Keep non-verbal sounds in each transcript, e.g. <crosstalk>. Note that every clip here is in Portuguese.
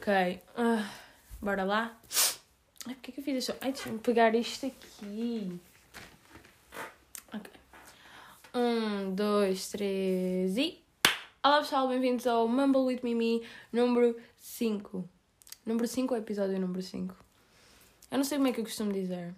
Ok. Ah, bora lá. Ai, porquê que eu fiz isso? Ai, deixa-me pegar isto aqui. Ok. Um, dois, três e. Olá pessoal, bem-vindos ao Mumble with Mimi número 5. Número 5 ou episódio número 5? Eu não sei como é que eu costumo dizer.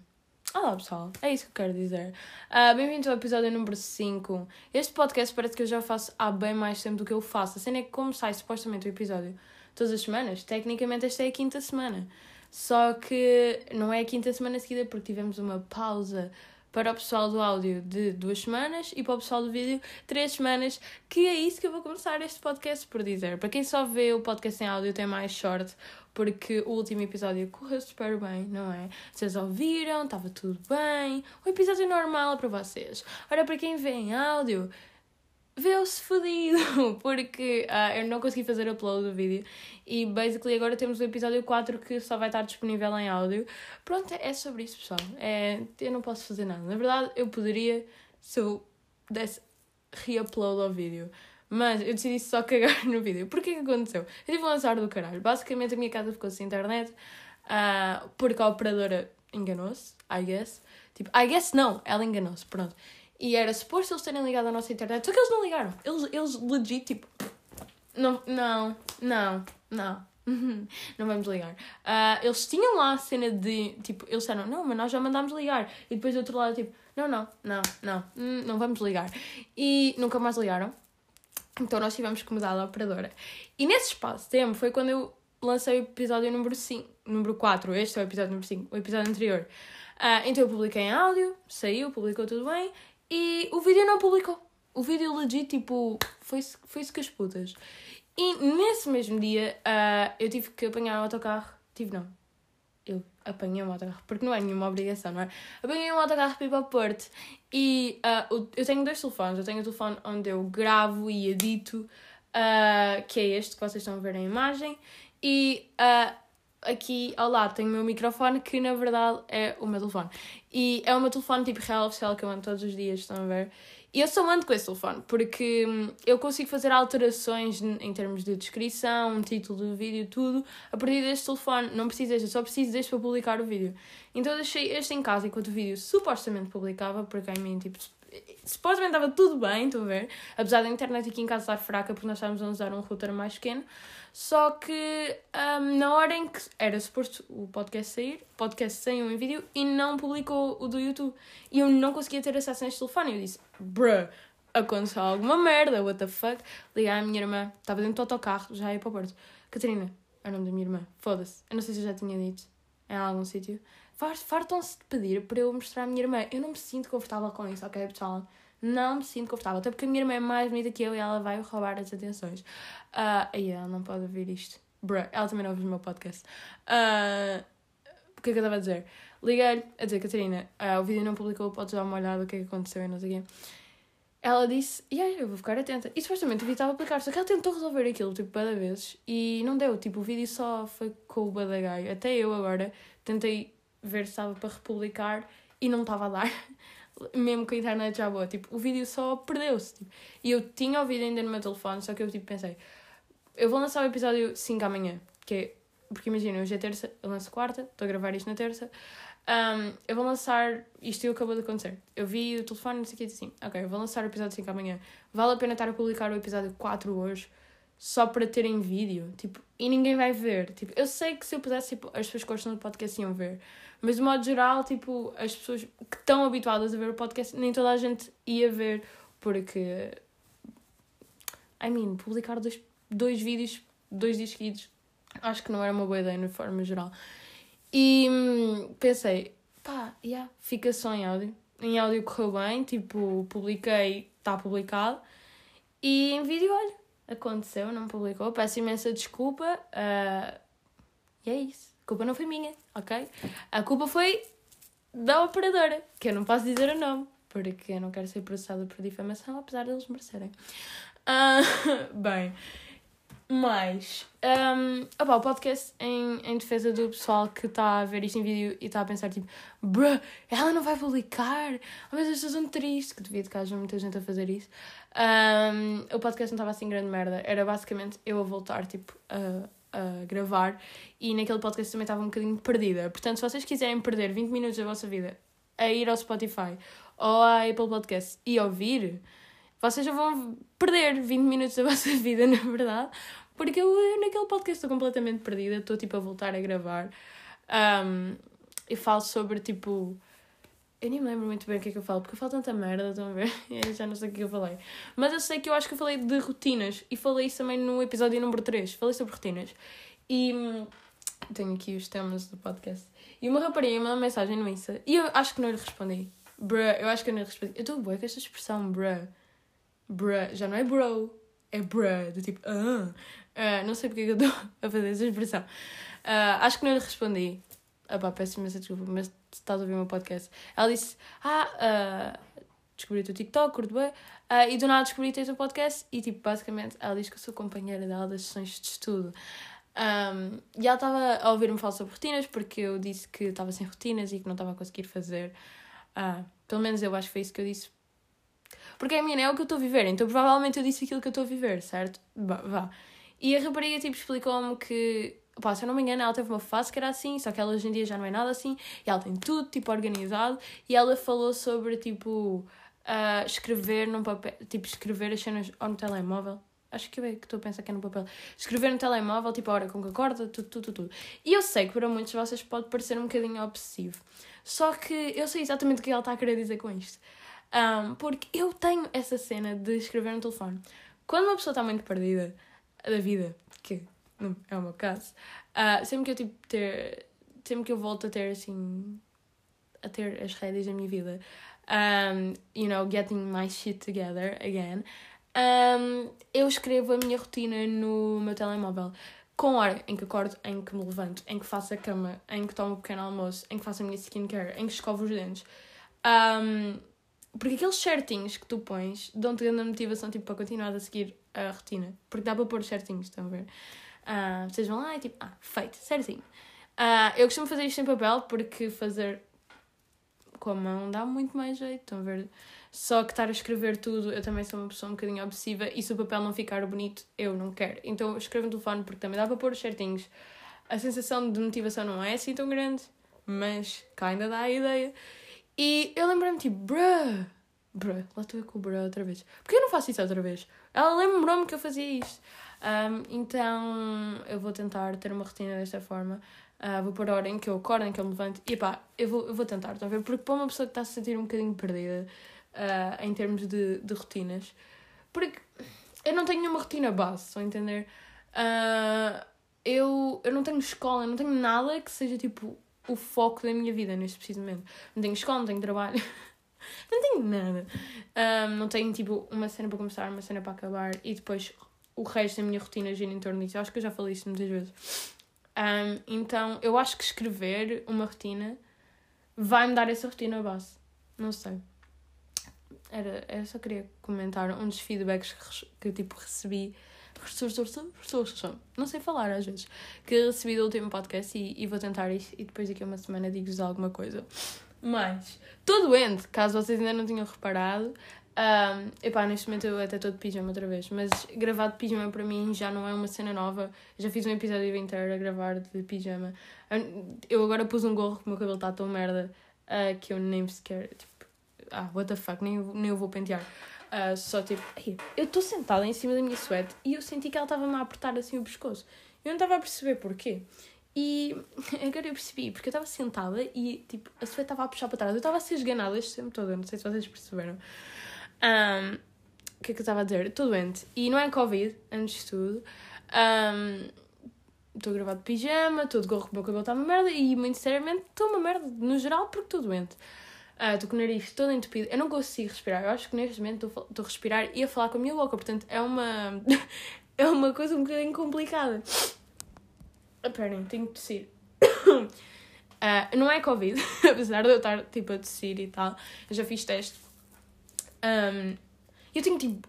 Olá pessoal, é isso que eu quero dizer. Uh, bem-vindos ao episódio número 5. Este podcast parece que eu já faço há bem mais tempo do que eu faço. A cena é que, como sai supostamente o episódio todas as semanas, tecnicamente esta é a quinta semana. Só que não é a quinta semana seguida porque tivemos uma pausa para o pessoal do áudio de duas semanas e para o pessoal do vídeo três semanas, que é isso que eu vou começar este podcast por dizer. Para quem só vê o podcast em áudio tem mais short, porque o último episódio correu super bem, não é? Vocês ouviram, estava tudo bem, um episódio normal para vocês. Ora, para quem vê em áudio, vê-se fodido, <laughs> porque uh, eu não consegui fazer upload do vídeo e basically agora temos o episódio 4 que só vai estar disponível em áudio. Pronto, é sobre isso, pessoal. É, eu não posso fazer nada. Na verdade, eu poderia se eu desse re-upload ao vídeo. Mas eu decidi só cagar <laughs> no vídeo. Porquê que aconteceu? Eu tive um lançar do caralho. Basicamente a minha casa ficou sem internet uh, porque a operadora enganou-se, I guess. Tipo, I guess não, ela enganou-se, pronto. E era suposto eles terem ligado à nossa internet, só que eles não ligaram. Eles, eles legit, tipo, não, não, não, não. <laughs> não vamos ligar. Uh, eles tinham lá a cena de, tipo, eles disseram, não, mas nós já mandámos ligar. E depois do outro lado, tipo, não, não, não, não, hum, não vamos ligar. E nunca mais ligaram. Então nós tivemos que mudar a operadora. E nesse espaço tempo foi quando eu lancei o episódio número 5, número 4. Este é o episódio número 5, o episódio anterior. Uh, então eu publiquei em áudio, saiu, publicou tudo bem. E o vídeo não publicou. O vídeo legit, tipo, foi-se foi com as putas. E nesse mesmo dia uh, eu tive que apanhar o autocarro. Tive não. Eu apanhei um autocarro, porque não é nenhuma obrigação, não é? Apanhei um autocarro para ir para o Porto. E uh, eu tenho dois telefones. Eu tenho o telefone onde eu gravo e edito, uh, que é este que vocês estão a ver na imagem. E aqui ao lado tenho o meu microfone, que na verdade é o meu telefone. E é o meu telefone tipo real oficial que eu ando todos os dias, estão a ver? E eu só ando com esse telefone, porque hum, eu consigo fazer alterações em termos de descrição, título do vídeo, tudo, a partir deste telefone. Não preciso deste, eu só preciso deste para publicar o vídeo. Então eu deixei este em casa enquanto o vídeo supostamente publicava, porque a mim, tipo, supostamente estava tudo bem, estão a ver? Apesar da internet aqui em casa estar fraca, porque nós estávamos a usar um router mais pequeno. Só que um, na hora em que era suposto o podcast sair, o podcast saiu em vídeo e não publicou o do YouTube. E eu não conseguia ter acesso a este telefone. Eu disse, bruh, aconteceu alguma merda, what the fuck. Liguei à minha irmã, estava dentro do autocarro, já ia para o Porto. Catarina, é o nome da minha irmã, foda-se. Eu não sei se eu já tinha dito em algum sítio. Fartam-se de pedir para eu mostrar à minha irmã. Eu não me sinto confortável com isso, ok, pessoal? Não me sinto confortável. Até porque a minha irmã é mais bonita que eu e ela vai roubar as atenções. Uh, e ela não pode ouvir isto. Bruh, ela também não ouve o meu podcast. Uh, o que é que eu estava a dizer? Liguei-lhe a dizer, Catarina, uh, o vídeo não publicou, podes dar uma olhada o que é que aconteceu e não sei o quê. Ela disse, e yeah, eu vou ficar atenta. E supostamente o vídeo estava a aplicar, só que ela tentou resolver aquilo, tipo, cada vezes. E não deu, tipo, o vídeo só foi com o badagaio. Até eu agora tentei ver se estava para republicar e não estava a dar mesmo com a internet já boa, tipo, o vídeo só perdeu-se. Tipo. E eu tinha o vídeo ainda no meu telefone, só que eu tipo, pensei, eu vou lançar o episódio 5 amanhã, que é, porque imagina, hoje é terça, eu lanço quarta, estou a gravar isto na terça, um, eu vou lançar, isto acabou de acontecer, eu vi o telefone e sei o que assim, ok, eu vou lançar o episódio 5 amanhã, vale a pena estar a publicar o episódio 4 hoje, só para terem vídeo, tipo, e ninguém vai ver, tipo, eu sei que se eu pusesse, tipo, as pessoas que gostam do podcast iam ver, mas de modo geral, tipo, as pessoas que estão habituadas a ver o podcast, nem toda a gente ia ver, porque. I mean, publicar dois, dois vídeos, dois dias seguidos, acho que não era uma boa ideia, de forma geral. E hum, pensei, pá, yeah, fica só em áudio. Em áudio correu bem, tipo, publiquei, está publicado. E em vídeo, olha, aconteceu, não publicou. Peço imensa desculpa. Uh, e é isso. A culpa não foi minha, ok? A culpa foi da operadora, que eu não posso dizer o nome, porque eu não quero ser processada por difamação, apesar deles merecerem. Uh, <laughs> bem, mas um, opa, o podcast em, em defesa do pessoal que está a ver isto em vídeo e está a pensar tipo, bruh, ela não vai publicar, oh, mas estou tão triste, que devia de que haja muita gente a fazer isso. Um, o podcast não estava assim grande merda, era basicamente eu a voltar tipo a a gravar e naquele podcast também estava um bocadinho perdida. Portanto, se vocês quiserem perder 20 minutos da vossa vida a ir ao Spotify ou à Apple Podcast e ouvir, vocês já vão perder 20 minutos da <laughs> vossa vida, na verdade, porque eu, eu naquele podcast estou completamente perdida, estou tipo a voltar a gravar um, e falo sobre tipo. Eu nem me lembro muito bem o que é que eu falo, porque eu falo tanta merda, estão a ver? <laughs> Eu já não sei o que eu falei. Mas eu sei que eu acho que eu falei de rotinas e falei isso também no episódio número 3. Falei sobre rotinas. E hum, tenho aqui os temas do podcast. E uma rapariga mandou uma mensagem no Insta e eu acho que não lhe respondi. Bruh, eu acho que eu não lhe respondi. Eu estou boa com esta expressão, bruh. Bruh, já não é bro, é bruh, do tipo, ah. Uh, não sei porque é eu estou <laughs> a fazer essa expressão. Uh, acho que não lhe respondi. Ah, peço imensa desculpa, mas estás a ouvir o meu podcast. Ela disse: Ah, uh, descobri o teu TikTok, curto bem. Uh, e do nada descobri o teu podcast. E, tipo, basicamente, ela diz que eu sou companheira dela das sessões de estudo. Um, e ela estava a ouvir-me falar sobre rotinas, porque eu disse que estava sem rotinas e que não estava a conseguir fazer. Uh, pelo menos eu acho que foi isso que eu disse. Porque a minha é o que eu estou a viver, então provavelmente eu disse aquilo que eu estou a viver, certo? Vá. vá. E a rapariga, tipo, explicou-me que Pá, se eu não me engano, ela teve uma fase que era assim, só que ela hoje em dia já não é nada assim, e ela tem tudo, tipo, organizado, e ela falou sobre, tipo, uh, escrever num papel, tipo, escrever as cenas ou no telemóvel. Acho que é que estou a pensar que é no papel. Escrever no telemóvel, tipo, a hora com que acorda, tudo, tudo, tudo. E eu sei que para muitos de vocês pode parecer um bocadinho obsessivo. Só que eu sei exatamente o que ela está a querer dizer com isto. Um, porque eu tenho essa cena de escrever no telefone. Quando uma pessoa está muito perdida da vida, que não é o meu caso, uh, sempre que eu tipo ter. Sempre que eu volto a ter assim. a ter as rédeas da minha vida, um, you know, getting my shit together again, um, eu escrevo a minha rotina no meu telemóvel. Com hora em que acordo, em que me levanto, em que faço a cama, em que tomo um pequeno almoço, em que faço a minha skincare, em que escovo os dentes. Um, porque aqueles certinhos que tu pões dão-te grande motivação tipo, para continuar a seguir a rotina. Porque dá para pôr certinhos, estão a ver? Uh, vocês vão lá e tipo, ah, feito, certinho. Uh, eu costumo fazer isto em papel porque fazer com a mão dá muito mais jeito, estão a ver? Só que estar a escrever tudo, eu também sou uma pessoa um bocadinho obsessiva e se o papel não ficar bonito, eu não quero. Então escrevo no telefone porque também dá para pôr os certinhos. A sensação de motivação não é assim tão grande, mas cá ainda dá a ideia. E eu lembrei-me tipo, bruh, bruh, lá estou eu com o bruh outra vez. Porquê eu não faço isso outra vez? Ela lembrou-me que eu fazia isto. Um, então eu vou tentar ter uma rotina desta forma. Uh, vou pôr a hora em que eu acordo, em que eu me levanto. E pá, eu vou, eu vou tentar, estão a ver? Porque para uma pessoa que está a se sentir um bocadinho perdida uh, em termos de, de rotinas, porque eu não tenho nenhuma rotina base, estão a entender? Uh, eu, eu não tenho escola, eu não tenho nada que seja tipo o foco da minha vida neste preciso momento. Não tenho escola, não tenho trabalho. <laughs> não tenho nada. Um, não tenho tipo uma cena para começar, uma cena para acabar e depois o resto da minha rotina gira em torno disso. Eu acho que eu já falei isso muitas vezes. Um, então, eu acho que escrever uma rotina vai-me dar essa rotina base. Não sei. Era, eu só queria comentar um dos feedbacks que, que tipo recebi. Não sei falar às vezes. Que recebi do último podcast e, e vou tentar isso. E depois daqui a uma semana digo-vos alguma coisa. Mas, estou doente, caso vocês ainda não tenham reparado. Um, epá, neste momento eu até estou de pijama outra vez, mas gravar de pijama para mim já não é uma cena nova. já fiz um episódio inteiro a gravar de pijama. Eu agora pus um gorro que o meu cabelo está tão merda uh, que eu nem sequer. Tipo, ah, what the fuck, nem, nem eu vou pentear. Uh, só tipo, eu estou sentada em cima da minha suéte e eu senti que ela estava-me a apertar assim o pescoço. Eu não estava a perceber porquê. E <laughs> agora eu percebi, porque eu estava sentada e tipo, a suéte estava a puxar para trás. Eu estava a ser esganada este tempo todo, não sei se vocês perceberam. Um, o que é que eu estava a dizer? Estou doente. E não é Covid, antes de tudo. Estou um, a gravar de pijama, estou de gorro, o meu cabelo está uma merda e, muito sinceramente, estou uma merda no geral porque estou doente. Estou uh, com o nariz todo entupido. Eu não consigo respirar. Eu acho que neste momento estou a respirar e a falar com a minha boca. Portanto, é uma, <laughs> é uma coisa um bocadinho complicada. Esperem, tenho que tossir. Uh, <coughs> não é Covid, <laughs> apesar de eu estar tipo a tossir e tal. Eu já fiz teste um, eu tenho tipo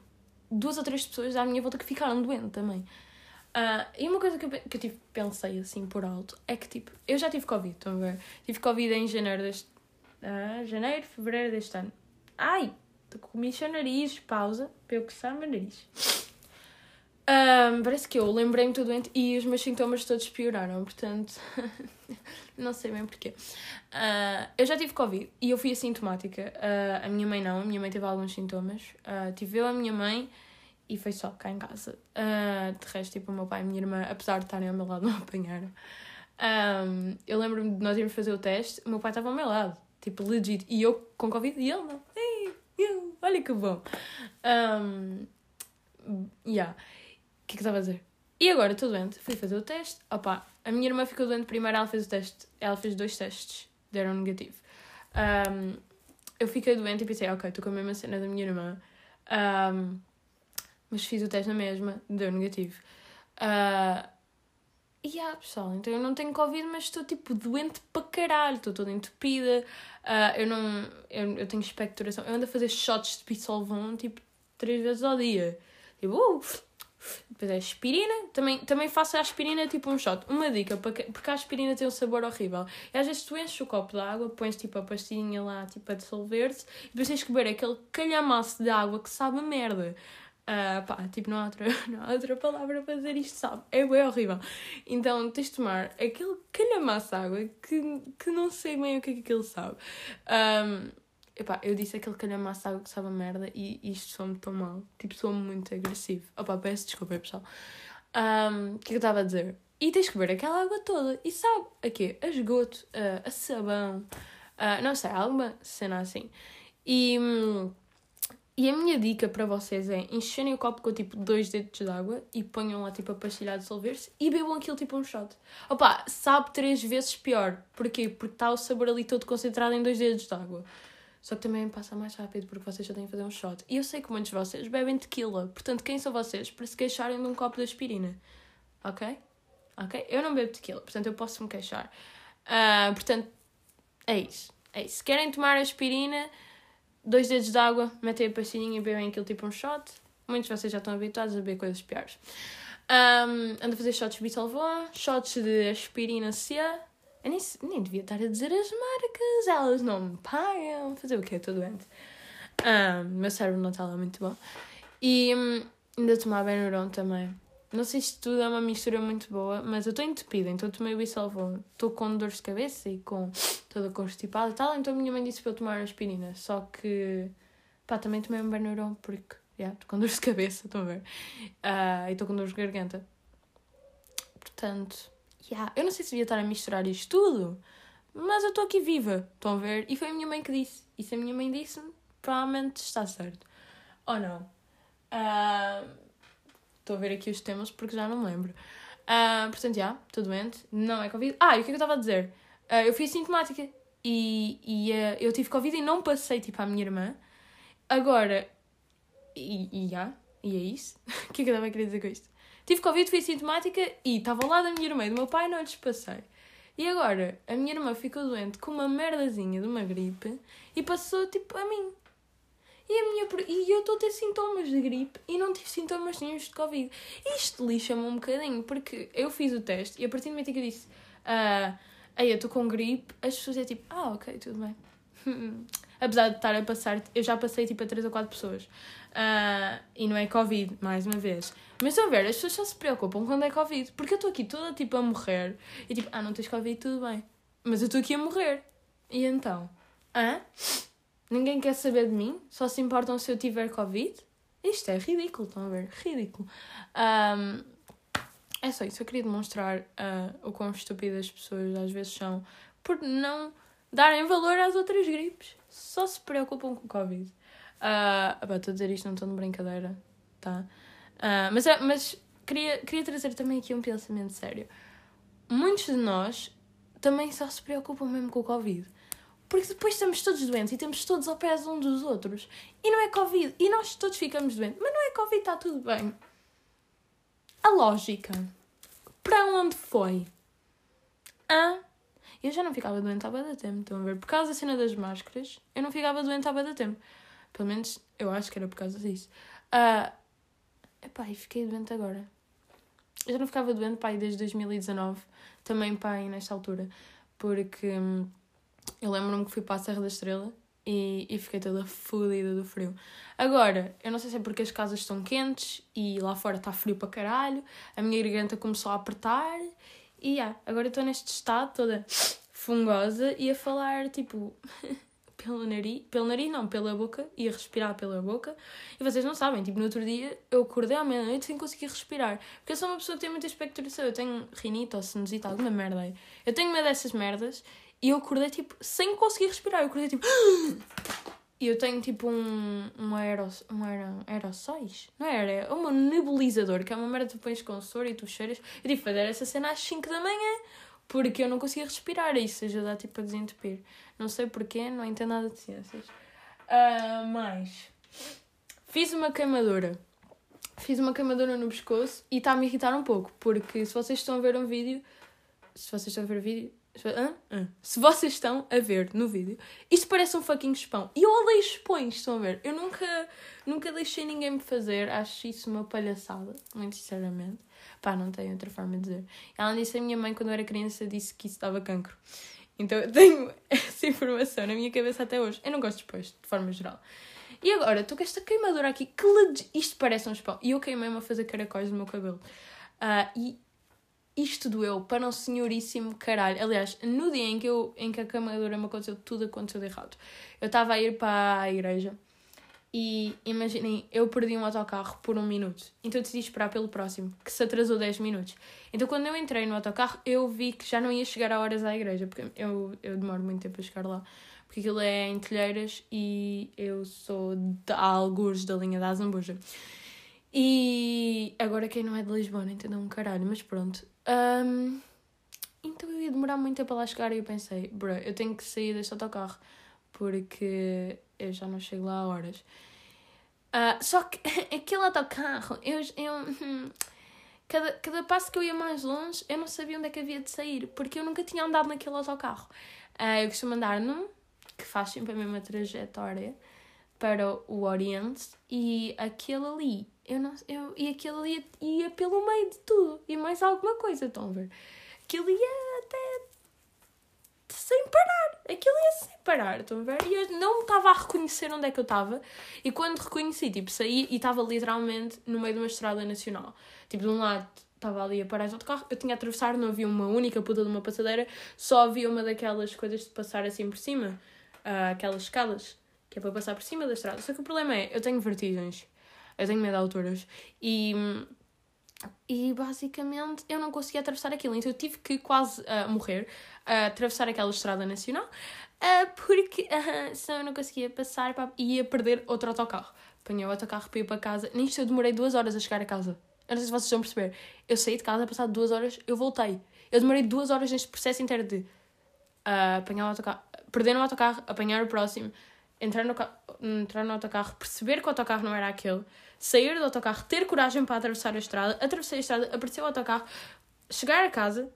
duas ou três pessoas à minha volta que ficaram doentes também. Uh, e uma coisa que eu, que eu tipo, pensei assim por alto é que tipo, eu já tive Covid, estão a ver? Tive Covid em janeiro deste. Janeiro, fevereiro deste ano. Ai! Estou com o nariz, pausa, para eu coçar o meu nariz. Um, parece que eu lembrei-me estou doente e os meus sintomas todos pioraram, portanto, <laughs> não sei bem porquê. Uh, eu já tive Covid e eu fui assintomática. Uh, a minha mãe não, a minha mãe teve alguns sintomas. Uh, tive eu, a minha mãe e foi só cá em casa. de resto, tipo, o meu pai e a minha irmã, apesar de estarem ao meu lado, <laughs> não apanharam. Um, eu lembro-me de nós irmos fazer o teste, o meu pai estava ao meu lado, tipo, legit, e eu com Covid e ele não. Ei, eu, olha que bom. Um, yeah que é que estava a dizer? E agora estou doente, fui fazer o teste. Opa, a minha irmã ficou doente primeiro, ela fez o teste, ela fez dois testes, deram negativo. Um, eu fiquei doente e pensei, ok, estou com a mesma cena da minha irmã. Um, mas fiz o teste na mesma, deu negativo. Uh, e yeah, pessoal, então eu não tenho Covid, mas estou tipo doente para caralho, estou toda entupida. Uh, eu não. Eu, eu tenho expectoração. Eu ando a fazer shots de Pisolvon tipo três vezes ao dia. Tipo, uh, depois é aspirina. Também, também faço a aspirina tipo um shot. Uma dica, porque a aspirina tem um sabor horrível. E às vezes tu enches o copo de água, pões tipo a pastilhinha lá tipo a dissolver-se, e depois tens que beber aquele calhamaço de água que sabe merda. Uh, pá, tipo, não há, outra, <laughs> não há outra palavra para dizer isto, sabe? É bem horrível. Então tens de tomar aquele calhamaço de água que, que não sei bem o que é que aquilo sabe. Um, Epá, eu disse aquele calhamaço água que sabe a merda e isto soa-me tão mal. Tipo, soa-me muito agressivo. Opá, peço desculpa, pessoal. Um, o que é que eu estava a dizer? E tens que beber aquela água toda. E sabe a quê? A esgoto, a, a sabão, a, não sei, alguma cena assim. E, e a minha dica para vocês é encherem o copo com tipo dois dedos de água e ponham lá tipo a pastilha a dissolver-se e bebam aquilo tipo um shot. Opá, sabe três vezes pior. Porquê? Porque está o sabor ali todo concentrado em dois dedos de água. Só que também passa mais rápido porque vocês já têm que fazer um shot. E eu sei que muitos de vocês bebem tequila. Portanto, quem são vocês para se queixarem de um copo de aspirina? Ok? Ok? Eu não bebo tequila, portanto eu posso me queixar. Uh, portanto, é isso. É isso. Se querem tomar aspirina, dois dedos de água, metem a pastilhinha e bebem aquilo tipo um shot. Muitos de vocês já estão habituados a beber coisas piores. Um, ando a fazer shots de Bisolvon, shots de aspirina C eu nem, nem devia estar a dizer as marcas, elas não me pagam. Fazer o quê? Estou doente. Um, meu cérebro não está lá muito bom. E um, ainda tomar Benuron também. Não sei se tudo é uma mistura muito boa, mas eu estou entupida, então tomei o Bisolvon. Estou com dores de cabeça e com toda constipada e tal, então a minha mãe disse para eu tomar aspirina. Só que, pá, também tomei um Benuron porque, já, yeah, estou com dores de cabeça, estão a ver? Uh, e estou com dores de garganta. Portanto, yeah, eu não sei se devia estar a misturar isto tudo, mas eu estou aqui viva, estão a ver? E foi a minha mãe que disse. E se a minha mãe disse, provavelmente está certo. Ou não? Estou a ver aqui os temas porque já não me lembro. Uh, portanto, já, estou doente. Não é Covid. Ah, e o que é que eu estava a dizer? Uh, eu fui sintomática e, e uh, eu tive Covid e não passei tipo à minha irmã. Agora, e, e já, e é isso. <laughs> o que é que eu estava a querer dizer com isto? Tive Covid, fui sintomática e estava ao lado da minha irmã e do meu pai não lhes passei. E agora, a minha irmã ficou doente com uma merdazinha de uma gripe e passou tipo a mim. E, a minha, e eu estou a ter sintomas de gripe e não tive sintomas nenhum de Covid. Isto lixa-me um bocadinho, porque eu fiz o teste e a partir do momento que eu disse, ah, aí eu estou com gripe, as pessoas é tipo, ah, ok, tudo bem. <laughs> Apesar de estar a passar, eu já passei tipo a 3 ou 4 pessoas. Uh, e não é Covid, mais uma vez. Mas estão a ver, as pessoas só se preocupam quando é Covid. Porque eu estou aqui toda tipo a morrer. E tipo, ah, não tens Covid, tudo bem. Mas eu estou aqui a morrer. E então? Hã? Ninguém quer saber de mim? Só se importam se eu tiver Covid? Isto é ridículo, estão a ver? Ridículo. Um, é só isso. Eu queria demonstrar uh, o quão estúpidas as pessoas às vezes são por não darem valor às outras gripes. Só se preocupam com o Covid. Uh, estou a dizer isto, não estou de brincadeira, tá? Uh, mas é, mas queria, queria trazer também aqui um pensamento sério. Muitos de nós também só se preocupam mesmo com o Covid. Porque depois estamos todos doentes e temos todos ao pé uns dos outros. E não é Covid. E nós todos ficamos doentes. Mas não é Covid, está tudo bem. A lógica. Para onde foi? Ah, eu já não ficava doente há bastante tempo, estão a ver? Por causa da cena das máscaras, eu não ficava doente há bastante tempo. Pelo menos eu acho que era por causa disso. Uh, epá, e fiquei doente agora. Eu já não ficava doente, pai, desde 2019. Também, pai, nesta altura. Porque hum, eu lembro-me que fui para a Serra da Estrela e, e fiquei toda fodida do frio. Agora, eu não sei se é porque as casas estão quentes e lá fora está frio para caralho, a minha garganta começou a apertar e yeah, agora estou neste estado toda fungosa e a falar tipo <laughs> pelo nariz, pelo nariz não, pela boca, e a respirar pela boca. E vocês não sabem, tipo, no outro dia eu acordei à meia-noite sem conseguir respirar. Porque eu sou uma pessoa que tem muita expectoração, eu tenho rinite ou sinusite, alguma merda aí. Eu tenho uma dessas merdas e eu acordei, tipo, sem conseguir respirar. Eu acordei, tipo... <gasps> E eu tenho, tipo, um, um, aeros, um aero, aerossóis. Não é? É um nebulizador, que é uma merda que tu pões com soro e tu cheiras. Eu tive que fazer essa cena às 5 da manhã porque eu não conseguia respirar. Isso ajuda tipo, a desentupir. Não sei porquê, não entendo nada de ciências. Uh, mas fiz uma queimadura. Fiz uma queimadura no pescoço e está a me irritar um pouco, porque se vocês estão a ver um vídeo, se vocês estão a ver o vídeo, se vocês estão a ver no vídeo, isto parece um fucking espão. E eu odeio espões, estão a ver? Eu nunca, nunca deixei ninguém me fazer, acho isso uma palhaçada, muito sinceramente. Pá, não tenho outra forma de dizer. Ela disse a minha mãe, quando eu era criança, disse que isso dava cancro. Então eu tenho <laughs> essa informação na minha cabeça até hoje. Eu não gosto de espões, de forma geral. E agora, estou com esta queimadura aqui, que isto parece um espão. E eu queimei-me a fazer caracóis no meu cabelo. Uh, e isto doeu para um senhoríssimo caralho. Aliás, no dia em que, eu, em que a queimadura me aconteceu, tudo aconteceu de errado. Eu estava a ir para a igreja e imaginem, eu perdi um autocarro por um minuto. Então decidi esperar pelo próximo, que se atrasou 10 minutos. Então quando eu entrei no autocarro, eu vi que já não ia chegar a horas à igreja, porque eu, eu demoro muito tempo a chegar lá. Porque aquilo é em telheiras e eu sou de algures da linha da Azambuja. E agora quem não é de Lisboa não entendeu um caralho, mas pronto. Um, então eu ia demorar muito tempo a lá chegar e eu pensei, bro, eu tenho que sair deste autocarro porque eu já não chego lá a horas. Uh, só que <laughs> aquele autocarro, eu, eu, hum, cada, cada passo que eu ia mais longe, eu não sabia onde é que havia de sair, porque eu nunca tinha andado naquele autocarro. Uh, eu costumo andar num, que faz sempre a mesma trajetória para o Oriente, e aquele ali, eu não, eu, e aquele ali ia pelo meio de tudo, e mais alguma coisa, estão a ver? Aquilo ia até sem parar. Aquilo ia sem parar, estão a ver? E eu não estava a reconhecer onde é que eu estava. E quando reconheci, tipo, saí e estava literalmente no meio de uma estrada nacional. Tipo, de um lado estava ali a parar de carro, eu tinha a atravessar, não havia uma única puta de uma passadeira, só havia uma daquelas coisas de passar assim por cima, uh, aquelas escadas, que é para passar por cima da estrada. Só que o problema é, eu tenho vertigens, eu tenho medo de alturas, e e basicamente eu não conseguia atravessar aquilo, então eu tive que quase uh, morrer, uh, atravessar aquela estrada nacional, uh, porque <laughs> senão eu não conseguia passar e ia perder outro autocarro. Apanhei o autocarro para ir para casa. Nisto eu demorei duas horas a chegar a casa. Eu não sei se vocês estão a perceber. Eu saí de casa, passado duas horas, eu voltei. Eu demorei duas horas neste processo inteiro de uh, apanhar o autocarro, perder no autocarro, apanhar o próximo, entrar no, entrar no autocarro, perceber que o autocarro não era aquele sair do autocarro, ter coragem para atravessar a estrada, atravessei a estrada, apareceu o autocarro, chegar a casa,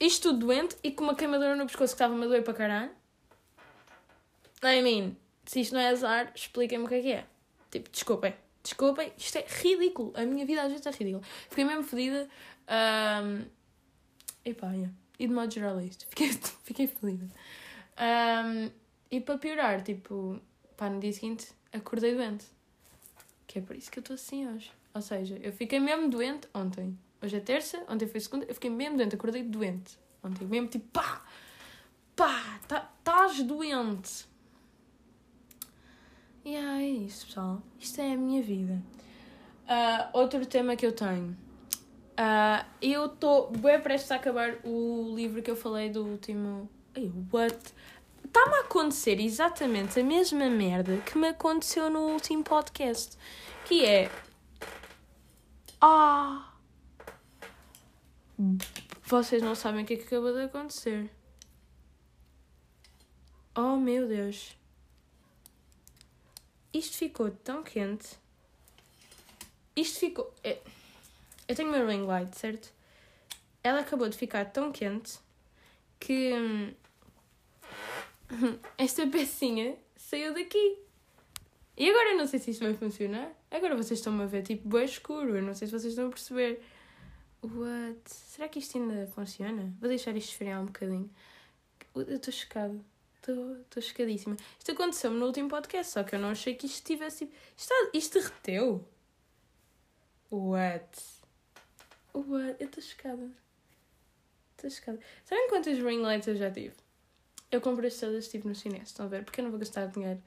isto tudo doente e com uma queimadura no pescoço que estava-me a doer para caralho. I mean, se isto não é azar, expliquem-me o que é que é. Tipo, desculpem, desculpem, isto é ridículo. A minha vida às vezes é ridícula. Fiquei mesmo fodida. Um... Epá, yeah. E de modo geral é isto. <laughs> Fiquei, fiquei fodida. Um... E para piorar, tipo, pá, no dia seguinte acordei doente. Que é por isso que eu estou assim hoje. Ou seja, eu fiquei mesmo doente ontem. Hoje é terça, ontem foi segunda, eu fiquei mesmo doente, acordei doente. Ontem mesmo tipo, pá, pá, estás tá, doente. E yeah, é isso, pessoal. Isto é a minha vida. Uh, outro tema que eu tenho. Uh, eu estou bem prestes a acabar o livro que eu falei do último. Ai, what? Está-me a acontecer exatamente a mesma merda que me aconteceu no último podcast. Que é. Ah! Vocês não sabem o que é que acabou de acontecer. Oh meu Deus. Isto ficou tão quente. Isto ficou. É, eu tenho uma ring light, certo? Ela acabou de ficar tão quente que hum, <laughs> esta pecinha saiu daqui. E agora eu não sei se isto vai funcionar. Agora vocês estão-me a ver tipo bem escuro. Eu não sei se vocês estão a perceber. What? Será que isto ainda funciona? Vou deixar isto esfriar um bocadinho. Eu estou chocada. Estou chocadíssima. Isto aconteceu-me no último podcast, só que eu não achei que isto tivesse. Isto, isto derreteu. What? What? Eu estou chocada. Estou chocada. Sabem quantas ring lights eu já tive? Eu comprei todas tipo no chinês, estão a ver? Porque eu não vou gastar dinheiro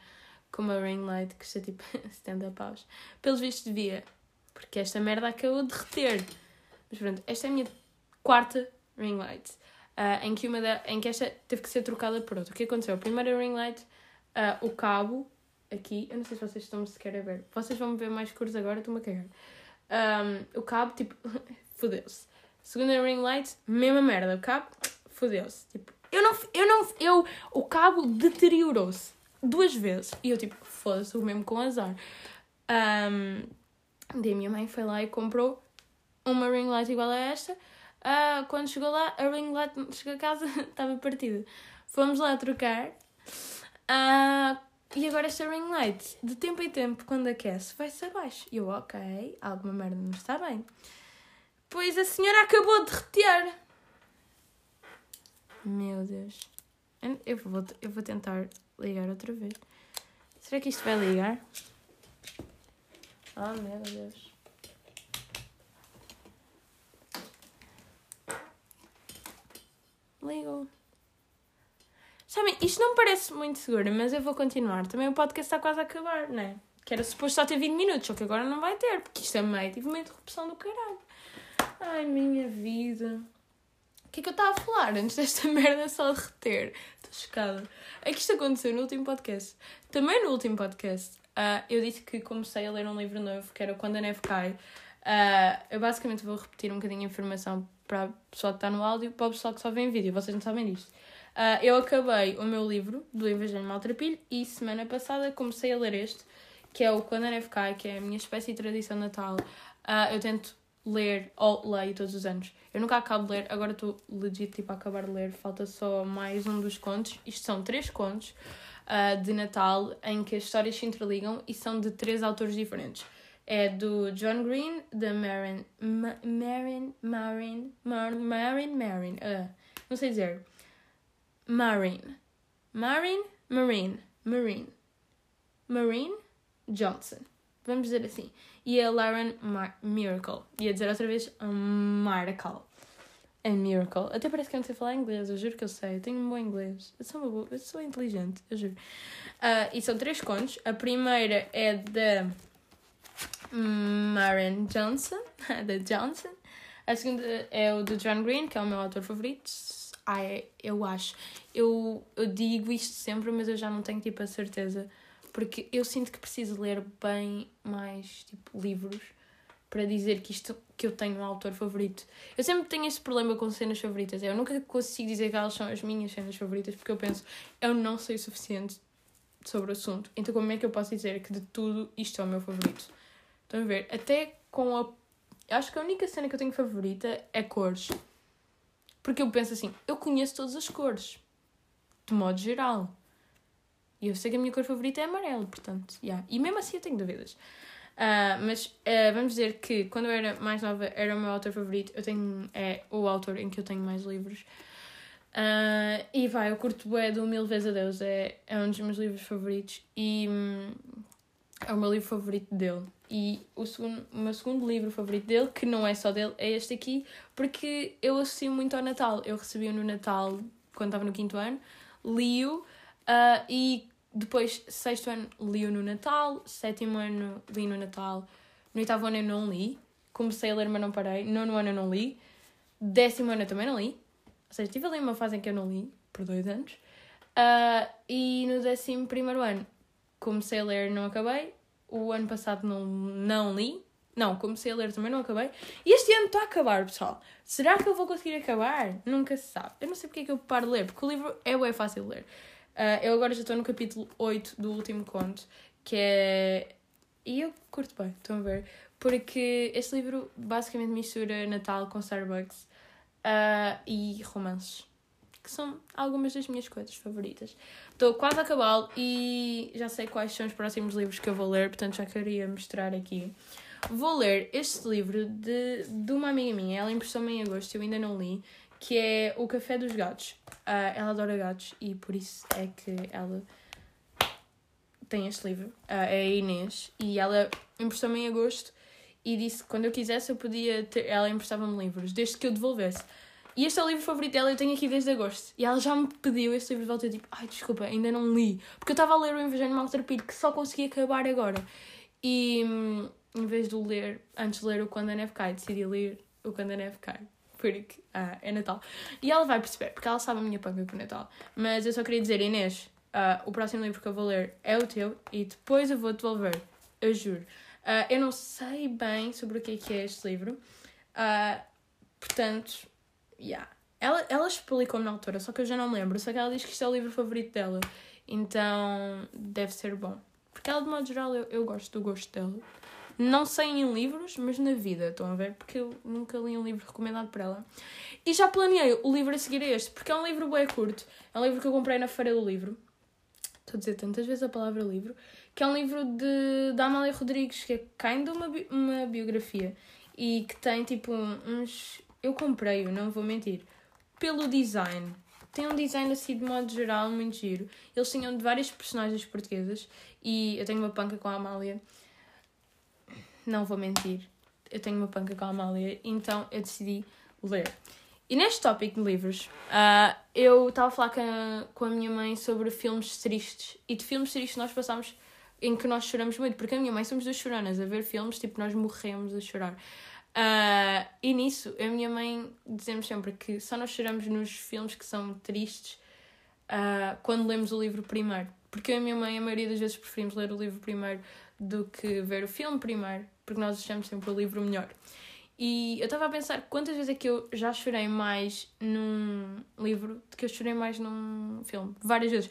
com uma ring light que custa tipo <laughs> 70 paus. Pelos vistos devia. Porque esta merda acabou de derreter. Mas pronto, esta é a minha quarta ring light. Uh, em, que uma em que esta teve que ser trocada por outra. O que aconteceu? A primeira ring light, uh, o cabo, aqui, eu não sei se vocês estão sequer a ver. Vocês vão me ver mais cores agora, estou-me a cagar. Um, o cabo, tipo, <laughs> fodeu-se. Segunda ring light, mesma merda. O cabo, fodeu-se. Tipo, eu não, eu não, eu, o cabo deteriorou-se duas vezes. E eu, tipo, foda-se, mesmo com azar. Um, daí a minha mãe foi lá e comprou uma ring light igual a esta. Uh, quando chegou lá, a ring light chegou a casa, <laughs> estava partida. Fomos lá trocar. Uh, e agora esta ring light, de tempo em tempo, quando aquece, vai-se abaixo. E eu, ok, alguma merda não está bem. Pois a senhora acabou de derreter. Meu Deus. Eu vou, eu vou tentar ligar outra vez. Será que isto vai ligar? Oh, meu Deus. Ligou. Sabem, isto não parece muito seguro, mas eu vou continuar. Também o podcast está quase a acabar, não é? Que era suposto só ter 20 minutos, só que agora não vai ter, porque isto é meio. Tive uma interrupção do caralho. Ai, minha vida. Que é que eu estava a falar antes desta <laughs> merda só derreter? Estou chocada. É que isto aconteceu no último podcast. Também no último podcast, uh, eu disse que comecei a ler um livro novo, que era Quando a Neve Cai. Uh, eu basicamente vou repetir um bocadinho a informação para o pessoal que está no áudio para o pessoal que só vê em vídeo. Vocês não sabem disto. Uh, eu acabei o meu livro do Evangelho Maltrapilho e semana passada comecei a ler este, que é o Quando a Neve Cai, que é a minha espécie de tradição natal. eu tento ler, ou leio todos os anos. Eu nunca acabo de ler, agora estou legit tipo, a acabar de ler, falta só mais um dos contos. Isto são três contos uh, de Natal em que as histórias se interligam e são de três autores diferentes. É do John Green, da Marin. Ma, Marin. Marin. Marin. Marin. Marin. Uh, não sei dizer. Marin. Marin. Marin. Marin. Marin Johnson. Vamos dizer assim e a Lauren Mar Miracle. Ia dizer outra vez Miracle. É Miracle. Até parece que eu não sei falar inglês, eu juro que eu sei. Eu tenho um bom inglês. Eu sou, boa, eu sou inteligente, eu juro. Uh, e são três contos. A primeira é da Maren Johnson, <laughs> da Johnson. A segunda é o do John Green, que é o meu autor favorito. Ai, eu acho. Eu, eu digo isto sempre, mas eu já não tenho tipo a certeza porque eu sinto que preciso ler bem mais tipo, livros para dizer que isto que eu tenho um autor favorito. Eu sempre tenho este problema com cenas favoritas. Eu nunca consigo dizer que elas são as minhas cenas favoritas porque eu penso, eu não sei o suficiente sobre o assunto. Então como é que eu posso dizer que de tudo isto é o meu favorito? Estão a ver? Até com a. Acho que a única cena que eu tenho favorita é cores. Porque eu penso assim, eu conheço todas as cores. De modo geral. E eu sei que a minha cor favorita é amarelo, portanto, yeah. E mesmo assim eu tenho dúvidas. Uh, mas uh, vamos dizer que quando eu era mais nova era o meu autor favorito. Eu tenho. É o autor em que eu tenho mais livros. Uh, e vai, eu curto bué do Mil Vezes a Deus. É, é um dos meus livros favoritos. E hum, é o meu livro favorito dele. E o, segundo, o meu segundo livro favorito dele, que não é só dele, é este aqui, porque eu associo muito ao Natal. Eu recebi-o no Natal quando estava no quinto ano, li-o uh, e depois, sexto ano, li no Natal. Sétimo ano, li no Natal. No oitavo ano, eu não li. Comecei a ler, mas não parei. Nono ano, eu não li. Décimo ano, eu também não li. Ou seja, tive ali uma fase em que eu não li, por dois anos. Uh, e no décimo primeiro ano, comecei a ler, não acabei. O ano passado, não, não li. Não, comecei a ler também, não acabei. E este ano está a acabar, pessoal. Será que eu vou conseguir acabar? Nunca se sabe. Eu não sei porque é que eu paro de ler, porque o livro é bem fácil de ler. Uh, eu agora já estou no capítulo 8 do último conto, que é. E eu curto bem, estão a ver? Porque este livro basicamente mistura Natal com Starbucks uh, e romances, que são algumas das minhas coisas favoritas. Estou quase a acabá-lo e já sei quais são os próximos livros que eu vou ler, portanto já queria mostrar aqui. Vou ler este livro de, de uma amiga minha, ela emprestou-me em agosto, eu ainda não li, que é O Café dos Gatos. Uh, ela adora gatos e por isso é que ela tem este livro. Uh, é a Inês e ela emprestou-me em agosto e disse que quando eu quisesse eu podia ter. Ela emprestava-me livros, desde que eu devolvesse. E este é o livro favorito dela, eu tenho aqui desde agosto. E ela já me pediu este livro de volta. Eu tipo, ai, desculpa, ainda não li. Porque eu estava a ler o Invejário Maltrapilho, que só consegui acabar agora. E hum, em vez de ler, antes de ler o Quando a Neve Cai, decidi ler o Quando a Neve Cai. Porque ah, é Natal. E ela vai perceber, porque ela sabe a minha panca com o Natal. Mas eu só queria dizer, Inês, uh, o próximo livro que eu vou ler é o teu e depois eu vou devolver. Eu juro. Uh, eu não sei bem sobre o que é que é este livro. Uh, portanto, yeah. Ela, ela explicou-me na altura, só que eu já não me lembro. Só que ela diz que isto é o livro favorito dela. Então, deve ser bom. Porque ela, de modo geral, eu, eu gosto do gosto dela. Não sei em livros, mas na vida, estão a ver? Porque eu nunca li um livro recomendado por ela. E já planeei o livro a seguir a este, porque é um livro bem curto. É um livro que eu comprei na Feira do Livro. Estou a dizer tantas vezes a palavra livro que é um livro de, da Amália Rodrigues, que é kind uma, bi uma biografia e que tem tipo uns. Eu comprei-o, não vou mentir, pelo design. Tem um design assim de modo geral muito giro. Eles tinham de várias personagens portuguesas e eu tenho uma panca com a Amália. Não vou mentir, eu tenho uma panca com a Amália, então eu decidi ler. E neste tópico de livros, uh, eu estava a falar com a, com a minha mãe sobre filmes tristes. E de filmes tristes nós passámos em que nós choramos muito, porque a minha mãe somos duas choranas, a ver filmes, tipo, nós morremos a chorar. Uh, e nisso, a minha mãe dizemos sempre que só nós choramos nos filmes que são tristes uh, quando lemos o livro primeiro. Porque a minha mãe, a maioria das vezes, preferimos ler o livro primeiro do que ver o filme primeiro, porque nós achamos sempre o livro melhor. E eu estava a pensar quantas vezes é que eu já chorei mais num livro do que eu chorei mais num filme. Várias vezes.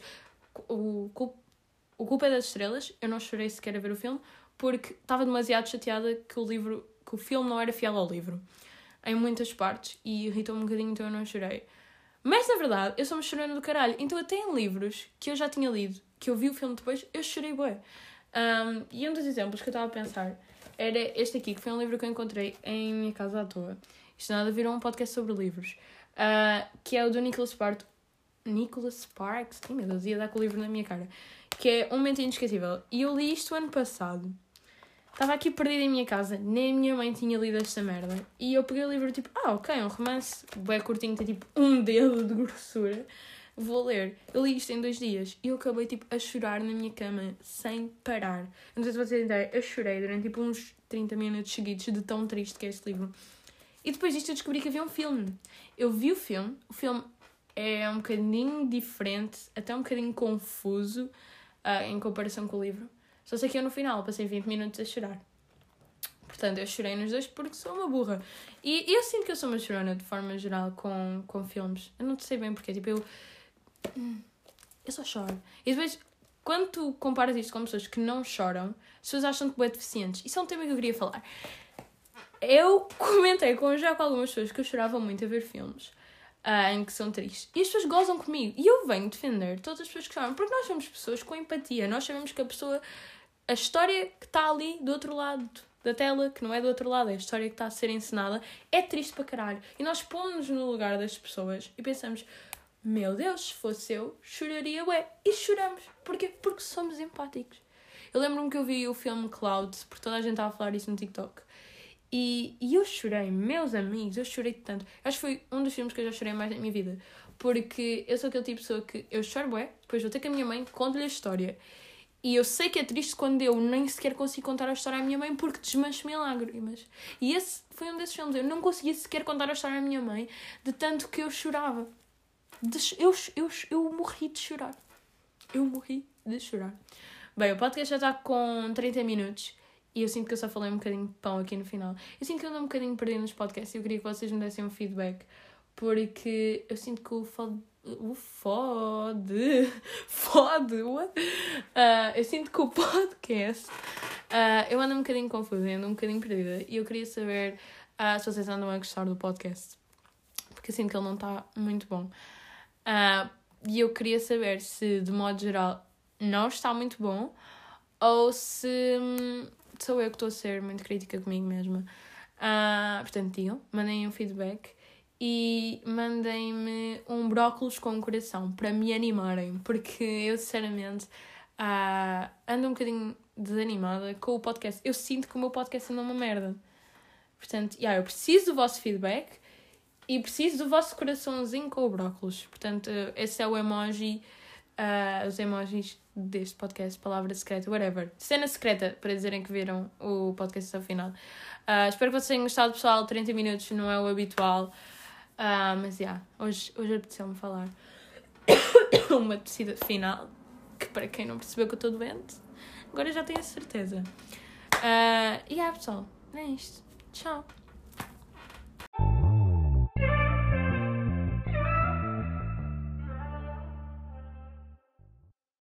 O, o Culpa é das Estrelas, eu não chorei sequer a ver o filme, porque estava demasiado chateada que o livro, que o filme não era fiel ao livro. Em muitas partes, e irritou-me um bocadinho, então eu não chorei. Mas na verdade, eu sou uma chorona do caralho, então até em livros que eu já tinha lido, que eu vi o filme depois, eu chorei bué. Um, e um dos exemplos que eu estava a pensar era este aqui, que foi um livro que eu encontrei em minha casa à toa. Isto nada virou um podcast sobre livros. Uh, que é o do Nicholas Sparks. Nicholas Sparks? Ai meu Deus, ia dar com o livro na minha cara que é Um Momento Inesquecível. E eu li isto ano passado. Estava aqui perdida em minha casa, nem a minha mãe tinha lido esta merda. E eu peguei o livro tipo, ah, ok, um romance bem curtinho, tem tipo um dedo de grossura. Vou ler. Eu li isto em dois dias e eu acabei tipo a chorar na minha cama sem parar. Não sei se vocês entendem, eu chorei durante tipo uns 30 minutos seguidos de tão triste que é este livro. E depois disto eu descobri que havia um filme. Eu vi o filme, o filme é um bocadinho diferente, até um bocadinho confuso uh, em comparação com o livro. Só sei que eu no final passei 20 minutos a chorar. Portanto, eu chorei nos dois porque sou uma burra. E, e eu sinto que eu sou uma chorona de forma geral com, com filmes. Eu não sei bem porque. Tipo, eu. Eu só choro. E depois, quando tu comparas isto com pessoas que não choram, as pessoas acham-te bem deficientes. Isso é um tema que eu queria falar. Eu <laughs> comentei com, já com algumas pessoas que eu chorava muito a ver filmes uh, em que são tristes. E as pessoas gozam comigo. E eu venho defender todas as pessoas que choram, porque nós somos pessoas com empatia. Nós sabemos que a pessoa, a história que está ali do outro lado da tela, que não é do outro lado, é a história que está a ser ensinada, é triste para caralho. E nós pomos-nos no lugar das pessoas e pensamos, meu Deus, se fosse eu, choraria, ué. E choramos. Porquê? Porque somos empáticos. Eu lembro-me que eu vi o filme Clouds, porque toda a gente estava a falar isso no TikTok. E, e eu chorei, meus amigos, eu chorei tanto. Acho que foi um dos filmes que eu já chorei mais na minha vida. Porque eu sou aquele tipo de pessoa que eu choro, bué, depois vou ter com a minha mãe, conto-lhe a história. E eu sei que é triste quando eu nem sequer consigo contar a história à minha mãe porque desmancho-me lágrimas. E esse foi um desses filmes. Eu não conseguia sequer contar a história à minha mãe de tanto que eu chorava. Eu, eu, eu morri de chorar. Eu morri de chorar. Bem, o podcast já está com 30 minutos. E eu sinto que eu só falei um bocadinho de pão aqui no final. Eu sinto que eu ando um bocadinho perdido nos podcasts e eu queria que vocês me dessem um feedback. Porque eu sinto que o fode. O fode. <laughs> Fode. What? Uh, eu sinto que o podcast. Uh, eu ando um bocadinho confusa, ando um bocadinho perdida. E eu queria saber uh, se vocês andam a gostar do podcast. Porque eu sinto que ele não está muito bom. Uh, e eu queria saber se, de modo geral, não está muito bom ou se hum, sou eu que estou a ser muito crítica comigo mesma. Uh, portanto, digam, mandem um feedback e mandem-me um brócolis com um coração para me animarem, porque eu sinceramente uh, ando um bocadinho desanimada com o podcast. Eu sinto que o meu podcast anda uma merda. Portanto, yeah, eu preciso do vosso feedback e preciso do vosso coraçãozinho com o brócolis. Portanto, esse é o emoji, uh, os emojis deste podcast, palavra secreta, whatever. Cena secreta, para dizerem que viram o podcast até o final. Uh, espero que vocês tenham gostado, pessoal. 30 minutos não é o habitual. Uh, mas, já, yeah, hoje, hoje apeteceu-me falar <coughs> uma tecida final, que para quem não percebeu que eu estou doente, agora já tenho a certeza. Uh, e yeah, pessoal, é isto. Tchau.